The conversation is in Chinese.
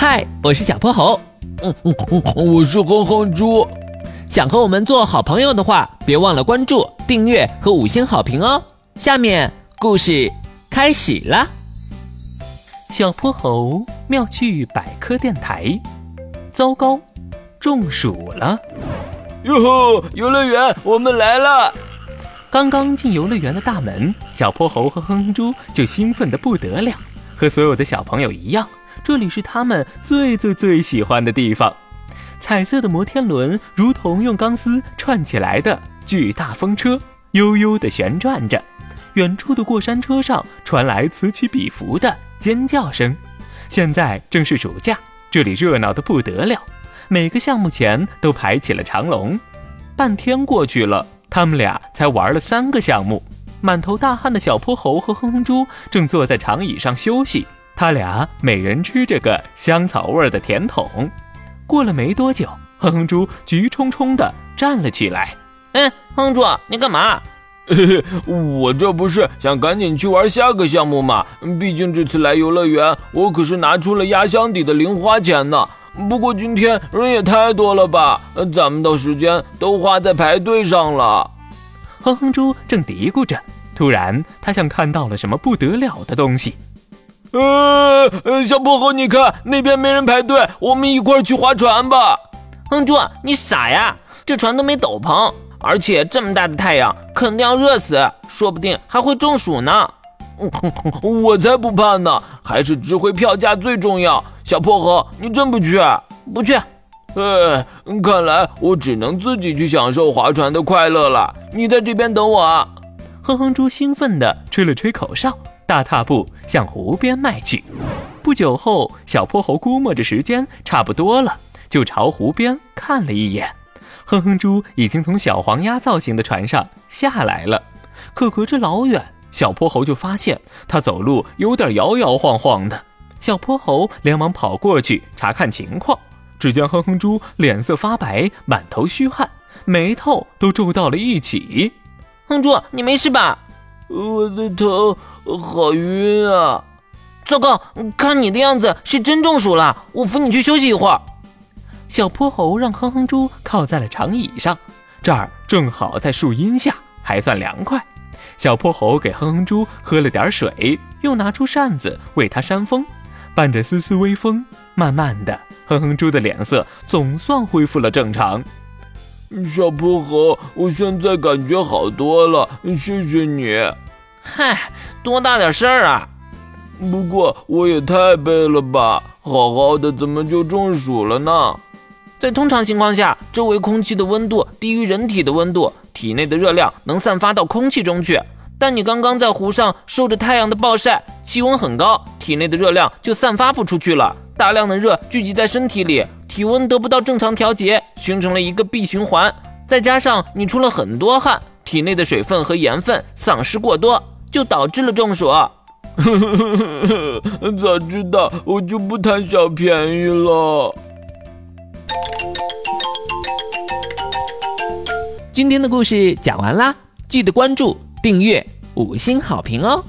嗨，我是小泼猴。嗯嗯嗯，我是哼哼猪。想和我们做好朋友的话，别忘了关注、订阅和五星好评哦。下面故事开始啦。小泼猴妙趣百科电台。糟糕，中暑了！哟吼，游乐园，我们来了！刚刚进游乐园的大门，小泼猴和哼哼猪就兴奋的不得了。和所有的小朋友一样。这里是他们最最最喜欢的地方，彩色的摩天轮如同用钢丝串起来的巨大风车，悠悠地旋转着。远处的过山车上传来此起彼伏的尖叫声。现在正是暑假，这里热闹得不得了，每个项目前都排起了长龙。半天过去了，他们俩才玩了三个项目。满头大汗的小泼猴和哼哼猪正坐在长椅上休息。他俩每人吃着个香草味的甜筒，过了没多久，哼哼猪急冲冲地站了起来。哎，哼哼猪，你干嘛？我这不是想赶紧去玩下个项目吗？毕竟这次来游乐园，我可是拿出了压箱底的零花钱呢。不过今天人也太多了吧，咱们的时间都花在排队上了。哼哼猪正嘀咕着，突然他像看到了什么不得了的东西。呃，小薄荷，你看那边没人排队，我们一块儿去划船吧。哼猪，你傻呀？这船都没斗篷，而且这么大的太阳，肯定要热死，说不定还会中暑呢。我才不怕呢，还是值回票价最重要。小薄荷，你真不去？不去。哎，看来我只能自己去享受划船的快乐了。你在这边等我。哼哼猪兴奋地吹了吹口哨。大踏步向湖边迈去。不久后，小泼猴估摸着时间差不多了，就朝湖边看了一眼。哼哼猪已经从小黄鸭造型的船上下来了，可隔着老远，小泼猴就发现他走路有点摇摇晃晃的。小泼猴连忙跑过去查看情况，只见哼哼猪脸色发白，满头虚汗，眉头都皱到了一起。哼猪，你没事吧？我的头好晕啊！糟糕，看你的样子是真中暑了，我扶你去休息一会儿。小泼猴让哼哼猪靠在了长椅上，这儿正好在树荫下，还算凉快。小泼猴给哼哼猪喝了点水，又拿出扇子为它扇风，伴着丝丝微风，慢慢的，哼哼猪的脸色总算恢复了正常。小泼猴，我现在感觉好多了，谢谢你。嗨，多大点事儿啊！不过我也太背了吧，好好的怎么就中暑了呢？在通常情况下，周围空气的温度低于人体的温度，体内的热量能散发到空气中去。但你刚刚在湖上受着太阳的暴晒，气温很高，体内的热量就散发不出去了，大量的热聚集在身体里。体温得不到正常调节，形成了一个闭循环。再加上你出了很多汗，体内的水分和盐分丧失过多，就导致了中暑。早知道我就不贪小便宜了。今天的故事讲完啦，记得关注、订阅、五星好评哦。